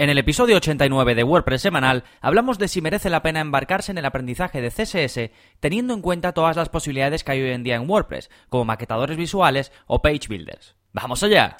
En el episodio 89 de WordPress semanal hablamos de si merece la pena embarcarse en el aprendizaje de CSS teniendo en cuenta todas las posibilidades que hay hoy en día en WordPress, como maquetadores visuales o page builders. ¡Vamos allá!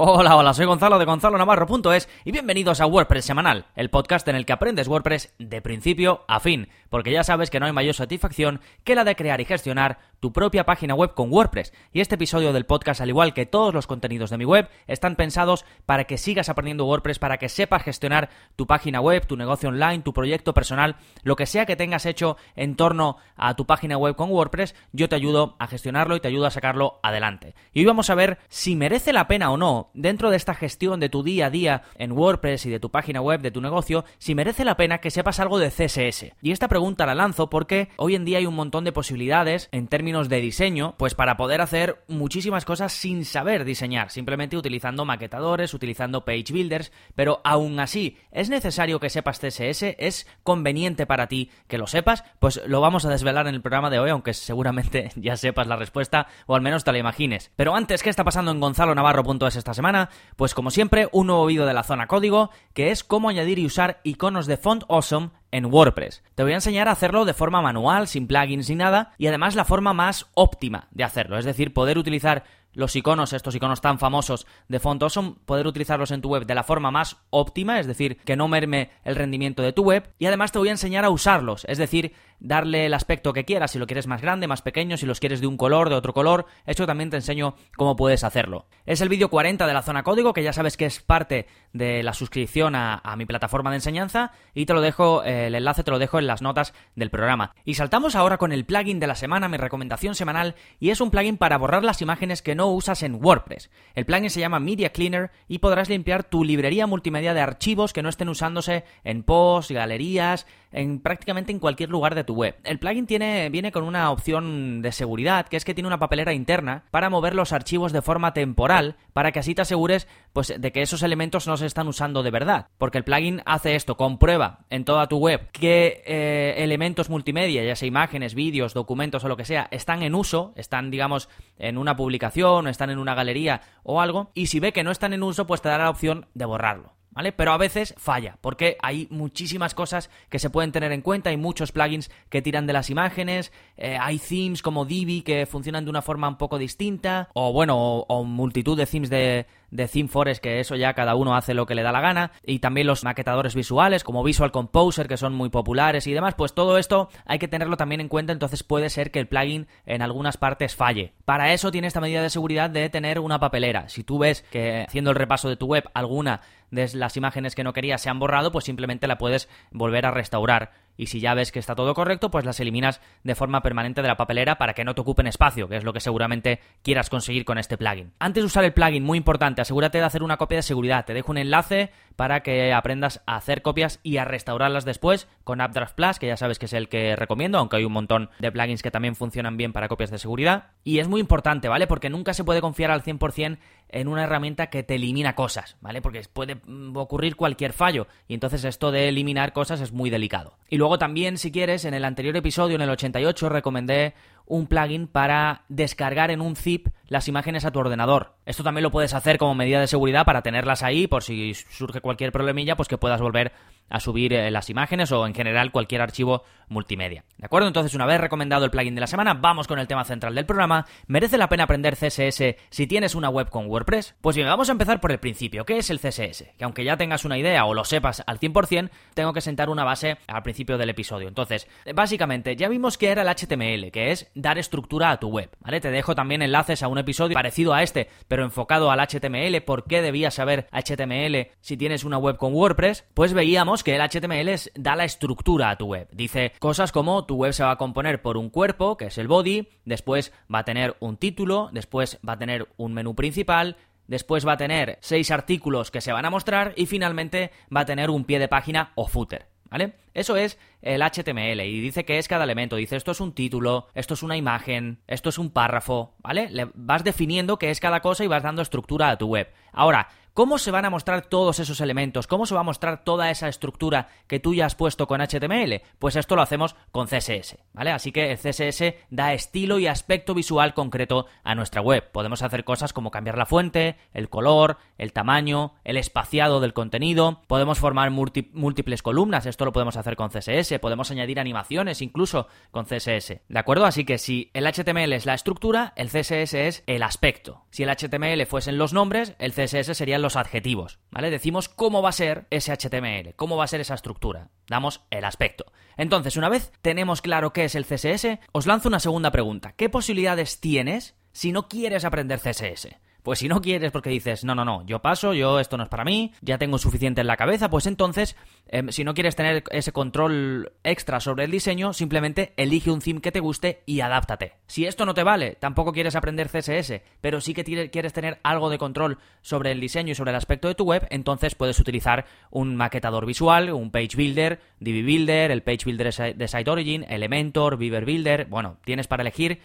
Hola, hola, soy Gonzalo de Gonzalo Navarro.es y bienvenidos a WordPress Semanal, el podcast en el que aprendes WordPress de principio a fin, porque ya sabes que no hay mayor satisfacción que la de crear y gestionar tu propia página web con WordPress. Y este episodio del podcast, al igual que todos los contenidos de mi web, están pensados para que sigas aprendiendo WordPress, para que sepas gestionar tu página web, tu negocio online, tu proyecto personal, lo que sea que tengas hecho en torno a tu página web con WordPress, yo te ayudo a gestionarlo y te ayudo a sacarlo adelante. Y hoy vamos a ver si merece la pena o no dentro de esta gestión de tu día a día en WordPress y de tu página web, de tu negocio, si merece la pena que sepas algo de CSS. Y esta pregunta la lanzo porque hoy en día hay un montón de posibilidades en términos de diseño, pues para poder hacer muchísimas cosas sin saber diseñar, simplemente utilizando maquetadores, utilizando page builders, pero aún así, ¿es necesario que sepas CSS? ¿Es conveniente para ti que lo sepas? Pues lo vamos a desvelar en el programa de hoy, aunque seguramente ya sepas la respuesta o al menos te la imagines. Pero antes, ¿qué está pasando en Gonzalo Navarro.es esta semana, pues como siempre, un nuevo vídeo de la zona código, que es cómo añadir y usar iconos de font awesome en WordPress. Te voy a enseñar a hacerlo de forma manual, sin plugins ni nada, y además la forma más óptima de hacerlo, es decir, poder utilizar los iconos, estos iconos tan famosos de Font Awesome, poder utilizarlos en tu web de la forma más óptima, es decir, que no merme el rendimiento de tu web, y además te voy a enseñar a usarlos, es decir, darle el aspecto que quieras, si lo quieres más grande, más pequeño, si los quieres de un color, de otro color, esto también te enseño cómo puedes hacerlo. Es el vídeo 40 de la zona código, que ya sabes que es parte de la suscripción a, mi plataforma de enseñanza, y te lo dejo, el enlace te lo dejo en las notas del programa. Y saltamos ahora con el plugin de la semana, mi recomendación semanal, y es un plugin para borrar las imágenes que no usas en WordPress. El plugin se llama Media Cleaner y podrás limpiar tu librería multimedia de archivos que no estén usándose en posts, galerías, en prácticamente en cualquier lugar de tu web. El plugin tiene, viene con una opción de seguridad, que es que tiene una papelera interna para mover los archivos de forma temporal, para que así te asegures pues, de que esos elementos no se están usando de verdad. Porque el plugin hace esto, comprueba en toda tu web qué eh, elementos multimedia, ya sea imágenes, vídeos, documentos o lo que sea, están en uso, están, digamos, en una publicación, o están en una galería o algo, y si ve que no están en uso, pues te dará la opción de borrarlo. ¿Vale? Pero a veces falla, porque hay muchísimas cosas que se pueden tener en cuenta, hay muchos plugins que tiran de las imágenes, eh, hay themes como Divi que funcionan de una forma un poco distinta, o bueno, o multitud de themes de, de ThemeForest, que eso ya cada uno hace lo que le da la gana, y también los maquetadores visuales como Visual Composer, que son muy populares y demás, pues todo esto hay que tenerlo también en cuenta, entonces puede ser que el plugin en algunas partes falle. Para eso tiene esta medida de seguridad de tener una papelera. Si tú ves que haciendo el repaso de tu web alguna de las imágenes que no querías se han borrado, pues simplemente la puedes volver a restaurar y si ya ves que está todo correcto, pues las eliminas de forma permanente de la papelera para que no te ocupen espacio, que es lo que seguramente quieras conseguir con este plugin. Antes de usar el plugin, muy importante, asegúrate de hacer una copia de seguridad. Te dejo un enlace para que aprendas a hacer copias y a restaurarlas después con AppDraft Plus, que ya sabes que es el que recomiendo, aunque hay un montón de plugins que también funcionan bien para copias de seguridad. Y es muy importante, ¿vale? Porque nunca se puede confiar al 100% en una herramienta que te elimina cosas, ¿vale? Porque puede mm, ocurrir cualquier fallo y entonces esto de eliminar cosas es muy delicado. Y luego también, si quieres, en el anterior episodio, en el 88, recomendé un plugin para descargar en un zip las imágenes a tu ordenador. Esto también lo puedes hacer como medida de seguridad para tenerlas ahí por si surge cualquier problemilla, pues que puedas volver a subir eh, las imágenes o en general cualquier archivo multimedia. ¿De acuerdo? Entonces, una vez recomendado el plugin de la semana, vamos con el tema central del programa. ¿Merece la pena aprender CSS si tienes una web con WordPress? Pues bien, vamos a empezar por el principio. ¿Qué es el CSS? Que aunque ya tengas una idea o lo sepas al 100%, tengo que sentar una base al principio del episodio. Entonces, básicamente, ya vimos que era el HTML, que es dar estructura a tu web, ¿vale? Te dejo también enlaces a un episodio parecido a este, pero enfocado al HTML, por qué debías saber HTML si tienes una web con WordPress, pues veíamos que el HTML da la estructura a tu web. Dice cosas como tu web se va a componer por un cuerpo, que es el body, después va a tener un título, después va a tener un menú principal, después va a tener seis artículos que se van a mostrar y finalmente va a tener un pie de página o footer. ¿Vale? Eso es el HTML y dice que es cada elemento. Dice esto es un título, esto es una imagen, esto es un párrafo, ¿vale? Le vas definiendo qué es cada cosa y vas dando estructura a tu web. Ahora, ¿Cómo se van a mostrar todos esos elementos? ¿Cómo se va a mostrar toda esa estructura que tú ya has puesto con HTML? Pues esto lo hacemos con CSS, ¿vale? Así que el CSS da estilo y aspecto visual concreto a nuestra web. Podemos hacer cosas como cambiar la fuente, el color, el tamaño, el espaciado del contenido, podemos formar múltiples columnas, esto lo podemos hacer con CSS, podemos añadir animaciones incluso con CSS, ¿de acuerdo? Así que si el HTML es la estructura, el CSS es el aspecto. Si el HTML fuesen los nombres, el CSS serían los adjetivos, ¿vale? Decimos cómo va a ser ese HTML, cómo va a ser esa estructura, damos el aspecto. Entonces, una vez tenemos claro qué es el CSS, os lanzo una segunda pregunta. ¿Qué posibilidades tienes si no quieres aprender CSS? Pues si no quieres porque dices, no, no, no, yo paso, yo esto no es para mí, ya tengo suficiente en la cabeza, pues entonces, em, si no quieres tener ese control extra sobre el diseño, simplemente elige un theme que te guste y adáptate. Si esto no te vale, tampoco quieres aprender CSS, pero sí que quieres tener algo de control sobre el diseño y sobre el aspecto de tu web, entonces puedes utilizar un maquetador visual, un page builder, Divi Builder, el page builder de Site Origin, Elementor, Beaver Builder, bueno, tienes para elegir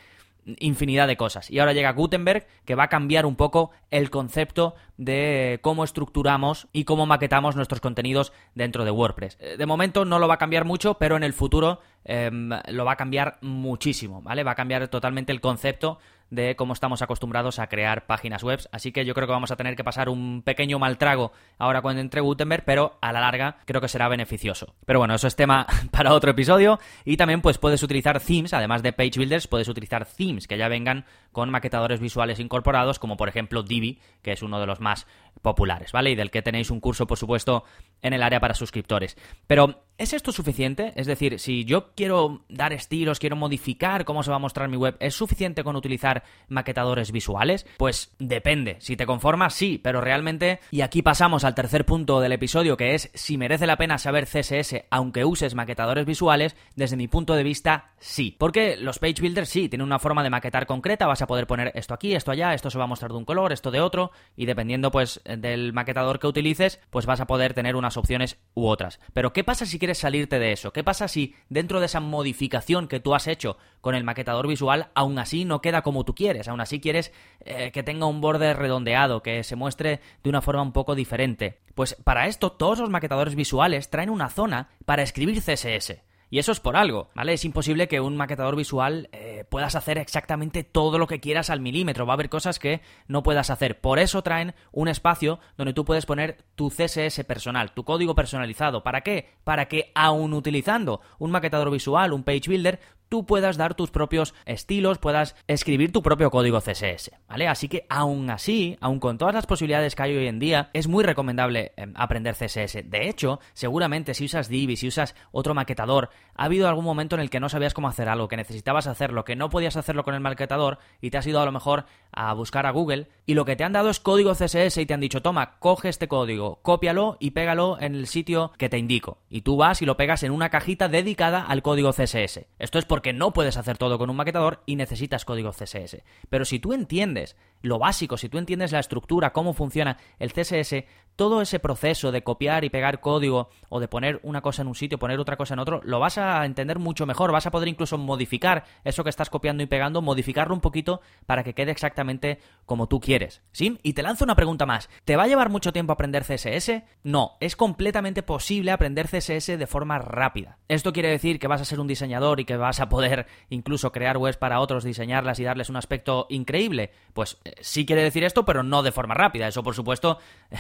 infinidad de cosas. Y ahora llega Gutenberg, que va a cambiar un poco el concepto de cómo estructuramos y cómo maquetamos nuestros contenidos dentro de WordPress. Eh, de momento no lo va a cambiar mucho, pero en el futuro em, lo va a cambiar muchísimo, ¿vale? Va a cambiar totalmente el concepto de cómo estamos acostumbrados a crear páginas web. Así que yo creo que vamos a tener que pasar un pequeño mal trago ahora cuando entre Gutenberg, pero a la larga creo que será beneficioso. Pero bueno, eso es tema para otro episodio. Y también pues puedes utilizar themes, además de page builders, puedes utilizar themes que ya vengan con maquetadores visuales incorporados, como por ejemplo Divi, que es uno de los más populares, ¿vale? Y del que tenéis un curso, por supuesto, en el área para suscriptores. Pero, ¿es esto suficiente? Es decir, si yo quiero dar estilos, quiero modificar cómo se va a mostrar mi web, ¿es suficiente con utilizar maquetadores visuales? Pues depende. Si te conformas, sí, pero realmente, y aquí pasamos al tercer punto del episodio, que es si merece la pena saber CSS aunque uses maquetadores visuales, desde mi punto de vista, sí. Porque los page builders sí, tienen una forma de maquetar concreta, vas a poder poner esto aquí, esto allá, esto se va a mostrar de un color, esto de otro, y dependiendo pues del maquetador que utilices, pues vas a poder tener opciones u otras. Pero ¿qué pasa si quieres salirte de eso? ¿Qué pasa si dentro de esa modificación que tú has hecho con el maquetador visual, aún así no queda como tú quieres? Aún así quieres eh, que tenga un borde redondeado, que se muestre de una forma un poco diferente. Pues para esto todos los maquetadores visuales traen una zona para escribir CSS. Y eso es por algo, ¿vale? Es imposible que un maquetador visual eh, puedas hacer exactamente todo lo que quieras al milímetro. Va a haber cosas que no puedas hacer. Por eso traen un espacio donde tú puedes poner tu CSS personal, tu código personalizado. ¿Para qué? Para que aún utilizando un maquetador visual, un page builder, tú puedas dar tus propios estilos, puedas escribir tu propio código CSS, ¿vale? Así que aún así, aún con todas las posibilidades que hay hoy en día, es muy recomendable em, aprender CSS. De hecho, seguramente si usas Divi, si usas otro maquetador, ha habido algún momento en el que no sabías cómo hacer algo, que necesitabas hacerlo, que no podías hacerlo con el maquetador y te has ido a lo mejor a buscar a Google y lo que te han dado es código CSS y te han dicho, toma, coge este código, cópialo y pégalo en el sitio que te indico. Y tú vas y lo pegas en una cajita dedicada al código CSS. Esto es porque que no puedes hacer todo con un maquetador y necesitas código CSS. Pero si tú entiendes lo básico, si tú entiendes la estructura, cómo funciona el CSS, todo ese proceso de copiar y pegar código o de poner una cosa en un sitio, poner otra cosa en otro, lo vas a entender mucho mejor, vas a poder incluso modificar eso que estás copiando y pegando, modificarlo un poquito para que quede exactamente como tú quieres. ¿Sí? Y te lanzo una pregunta más. ¿Te va a llevar mucho tiempo aprender CSS? No, es completamente posible aprender CSS de forma rápida. Esto quiere decir que vas a ser un diseñador y que vas a poder incluso crear webs para otros, diseñarlas y darles un aspecto increíble. Pues sí quiere decir esto, pero no de forma rápida. Eso, por supuesto,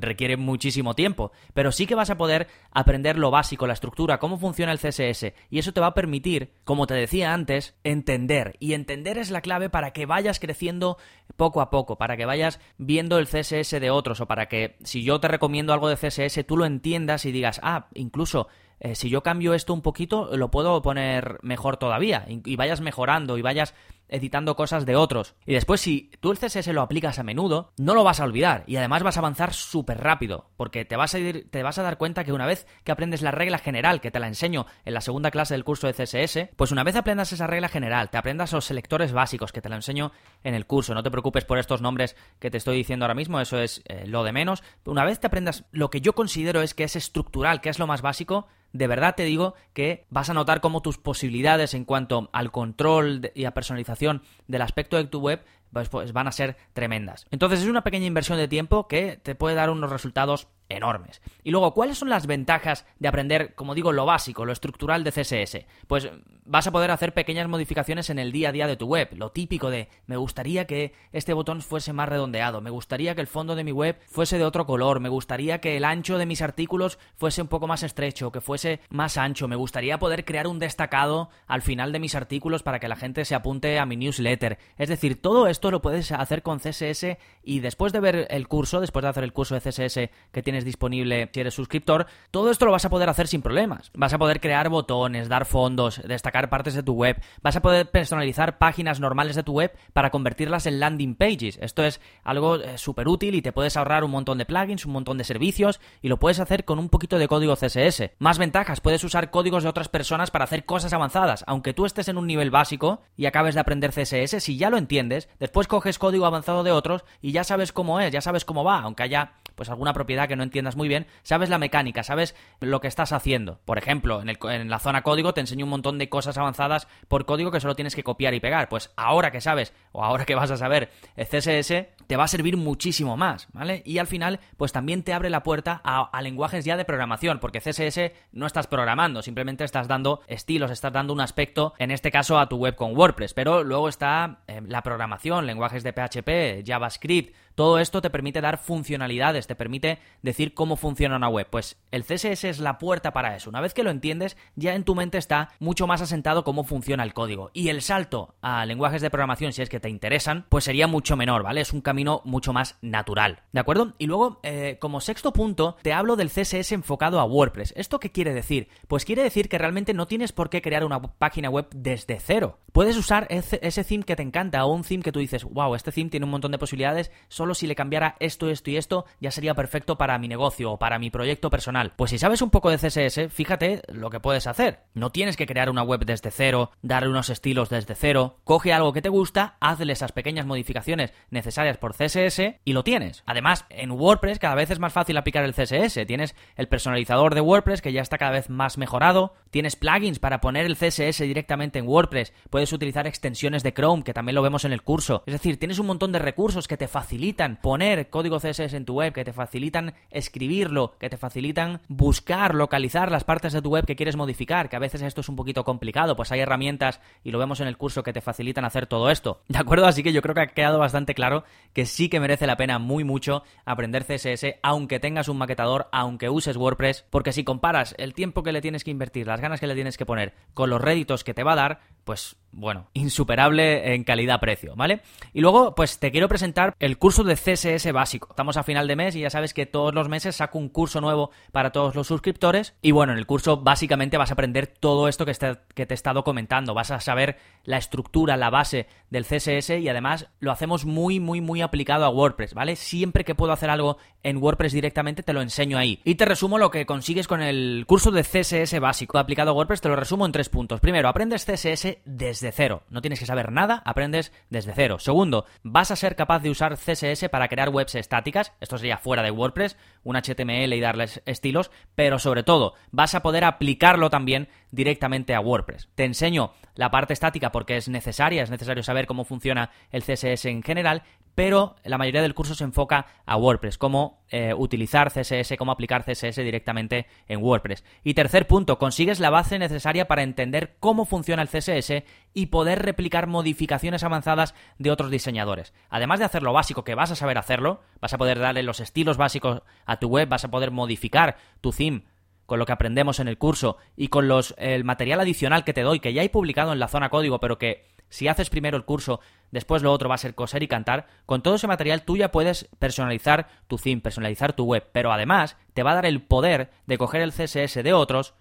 requiere muchísimo tiempo. Pero sí que vas a poder aprender lo básico, la estructura, cómo funciona el CSS. Y eso te va a permitir, como te decía antes, entender. Y entender es la clave para que vayas creciendo poco a poco, para que vayas viendo el CSS de otros o para que si yo te recomiendo algo de CSS, tú lo entiendas y digas, ah, incluso eh, si yo cambio esto un poquito, lo puedo poner mejor todavía y vayas mejorando y vayas editando cosas de otros. Y después, si tú el CSS lo aplicas a menudo, no lo vas a olvidar y además vas a avanzar súper rápido, porque te vas, a ir, te vas a dar cuenta que una vez que aprendes la regla general, que te la enseño en la segunda clase del curso de CSS, pues una vez aprendas esa regla general, te aprendas los selectores básicos, que te la enseño en el curso, no te preocupes por estos nombres que te estoy diciendo ahora mismo, eso es eh, lo de menos. Una vez te aprendas lo que yo considero es que es estructural, que es lo más básico, de verdad te digo que vas a notar cómo tus posibilidades en cuanto al control y a personalización del aspecto de tu web pues, pues van a ser tremendas. Entonces es una pequeña inversión de tiempo que te puede dar unos resultados enormes. Y luego, ¿cuáles son las ventajas de aprender, como digo, lo básico, lo estructural de CSS? Pues vas a poder hacer pequeñas modificaciones en el día a día de tu web. Lo típico de, me gustaría que este botón fuese más redondeado, me gustaría que el fondo de mi web fuese de otro color, me gustaría que el ancho de mis artículos fuese un poco más estrecho, que fuese más ancho, me gustaría poder crear un destacado al final de mis artículos para que la gente se apunte a mi newsletter. Es decir, todo esto lo puedes hacer con CSS y después de ver el curso, después de hacer el curso de CSS que tienes disponible si eres suscriptor, todo esto lo vas a poder hacer sin problemas. Vas a poder crear botones, dar fondos, destacar partes de tu web, vas a poder personalizar páginas normales de tu web para convertirlas en landing pages. Esto es algo eh, súper útil y te puedes ahorrar un montón de plugins, un montón de servicios y lo puedes hacer con un poquito de código CSS. Más ventajas, puedes usar códigos de otras personas para hacer cosas avanzadas. Aunque tú estés en un nivel básico y acabes de aprender CSS, si ya lo entiendes, después coges código avanzado de otros y ya sabes cómo es, ya sabes cómo va, aunque haya pues alguna propiedad que no entiendas muy bien, sabes la mecánica, sabes lo que estás haciendo. Por ejemplo, en, el, en la zona código te enseño un montón de cosas avanzadas por código que solo tienes que copiar y pegar. Pues ahora que sabes, o ahora que vas a saber CSS, te va a servir muchísimo más, ¿vale? Y al final, pues también te abre la puerta a, lenguajes ya de programación, porque CSS no estás programando, simplemente estás dando estilos, estás dando un aspecto, en este caso a tu web con WordPress, pero luego está eh, la programación, lenguajes de PHP, JavaScript, todo esto te permite dar funcionalidades, te permite decir cómo funciona una web. Pues el CSS es la puerta para eso. Una vez que lo entiendes, ya en tu mente está mucho más asentado cómo funciona el código. Y el salto a lenguajes de programación, si es que te interesan, pues sería mucho menor, ¿vale? Es un camino mucho más natural. ¿De acuerdo? Y luego, eh, como sexto punto, te hablo del CSS enfocado a WordPress. ¿Esto qué quiere decir? Pues quiere decir que realmente no tienes por qué crear una página web desde cero. Puedes usar ese, theme que te encanta o un theme que tú dices, wow, este theme tiene un montón de posibilidades, si le cambiara esto, esto y esto, ya sería perfecto para mi negocio o para mi proyecto personal. Pues si sabes un poco de CSS, fíjate lo que puedes hacer. No tienes que crear una web desde cero, darle unos estilos desde cero, coge algo que te gusta, hazle esas pequeñas modificaciones necesarias por CSS y lo tienes. Además, en WordPress cada vez es más fácil aplicar el CSS. Tienes el personalizador de WordPress que ya está cada vez más mejorado, tienes plugins para poner el CSS directamente en WordPress, puedes utilizar extensiones de Chrome, que también lo vemos en el curso. Es decir, tienes un montón de recursos que te facilitan poner código CSS en tu web, que te facilitan escribirlo, que te facilitan buscar, localizar las partes de tu web que quieres modificar, que a veces esto es un poquito complicado, pues hay herramientas y lo vemos en el curso que te facilitan hacer todo esto. ¿De acuerdo? Así que yo creo que ha quedado bastante claro que sí que merece la pena muy mucho aprender CSS, aunque tengas un maquetador, aunque uses WordPress, porque si comparas el tiempo que le tienes que invertir, las ganas que le tienes que poner con los réditos que te va a dar, pues bueno, insuperable en calidad-precio, ¿vale? Y luego, pues te quiero presentar el curso de CSS básico. Estamos a final de mes y ya sabes que todos los meses saco un curso nuevo para todos los suscriptores. Y bueno, en el curso básicamente vas a aprender todo esto que, que te he estado comentando. Vas a saber la estructura, la base del CSS y además lo hacemos muy, muy, muy aplicado a WordPress, ¿vale? Siempre que puedo hacer algo en WordPress directamente te lo enseño ahí. Y te resumo lo que consigues con el curso de CSS básico aplicado a WordPress, te lo resumo en tres puntos. Primero, aprendes CSS desde cero. No tienes que saber nada, aprendes desde cero. Segundo, vas a ser capaz de usar CSS para crear webs estáticas, esto sería fuera de WordPress, un HTML y darles estilos, pero sobre todo vas a poder aplicarlo también directamente a WordPress. Te enseño la parte estática porque es necesaria, es necesario saber cómo funciona el CSS en general, pero la mayoría del curso se enfoca a WordPress, cómo eh, utilizar CSS, cómo aplicar CSS directamente en WordPress. Y tercer punto, consigues la base necesaria para entender cómo funciona el CSS y poder replicar modificaciones avanzadas de otros diseñadores. Además de hacer lo básico, que vas a saber hacerlo, vas a poder darle los estilos básicos a tu web, vas a poder modificar tu theme con lo que aprendemos en el curso y con los, el material adicional que te doy, que ya he publicado en la zona código, pero que si haces primero el curso, después lo otro va a ser coser y cantar, con todo ese material tú ya puedes personalizar tu theme, personalizar tu web, pero además te va a dar el poder de coger el CSS de otros,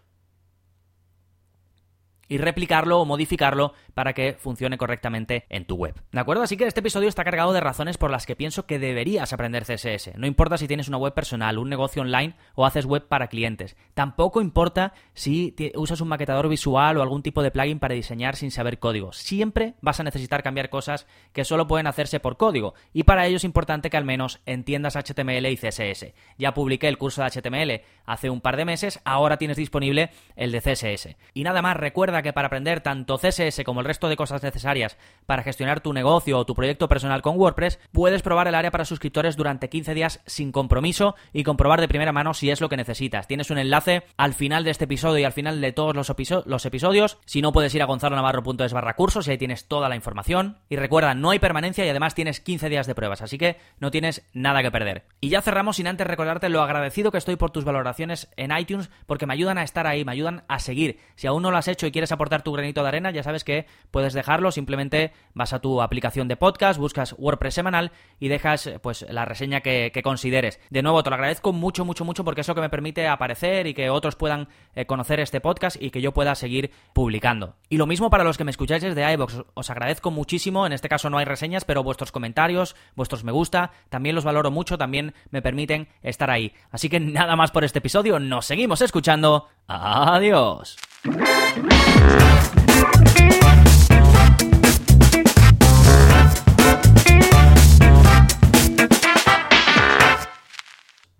y replicarlo o modificarlo para que funcione correctamente en tu web. ¿De acuerdo? Así que este episodio está cargado de razones por las que pienso que deberías aprender CSS. No importa si tienes una web personal, un negocio online o haces web para clientes. Tampoco importa si usas un maquetador visual o algún tipo de plugin para diseñar sin saber código. Siempre vas a necesitar cambiar cosas que solo pueden hacerse por código. Y para ello es importante que al menos entiendas HTML y CSS. Ya publiqué el curso de HTML hace un par de meses, ahora tienes disponible el de CSS. Y nada más, recuerda que para aprender tanto CSS como el resto de cosas necesarias para gestionar tu negocio o tu proyecto personal con WordPress, puedes probar el área para suscriptores durante 15 días sin compromiso y comprobar de primera mano si es lo que necesitas. Tienes un enlace al final de este episodio y al final de todos los, los episodios. Si no, puedes ir a gonzalonavarro.es barra cursos y ahí tienes toda la información. Y recuerda, no hay permanencia y además tienes 15 días de pruebas, así que no tienes nada que perder. Y ya cerramos sin antes recordarte lo agradecido que estoy por tus valoraciones en iTunes porque me ayudan a estar ahí, me ayudan a seguir. Si aún no lo has hecho y quieres aportar tu granito de arena, ya sabes que puedes dejarlo, simplemente vas a tu aplicación de podcast, buscas WordPress semanal y dejas pues la reseña que, consideres. De nuevo, te lo agradezco mucho, mucho, mucho porque es lo que me permite aparecer y que otros puedan eh, conocer este podcast y que yo pueda seguir publicando. Y lo mismo para los que me escucháis desde iVoox, os agradezco muchísimo, en este caso no hay reseñas, pero vuestros comentarios, vuestros me gusta, también los valoro mucho, también me permiten estar ahí. Así que nada más por este episodio, nos seguimos escuchando. Adiós. Thank you.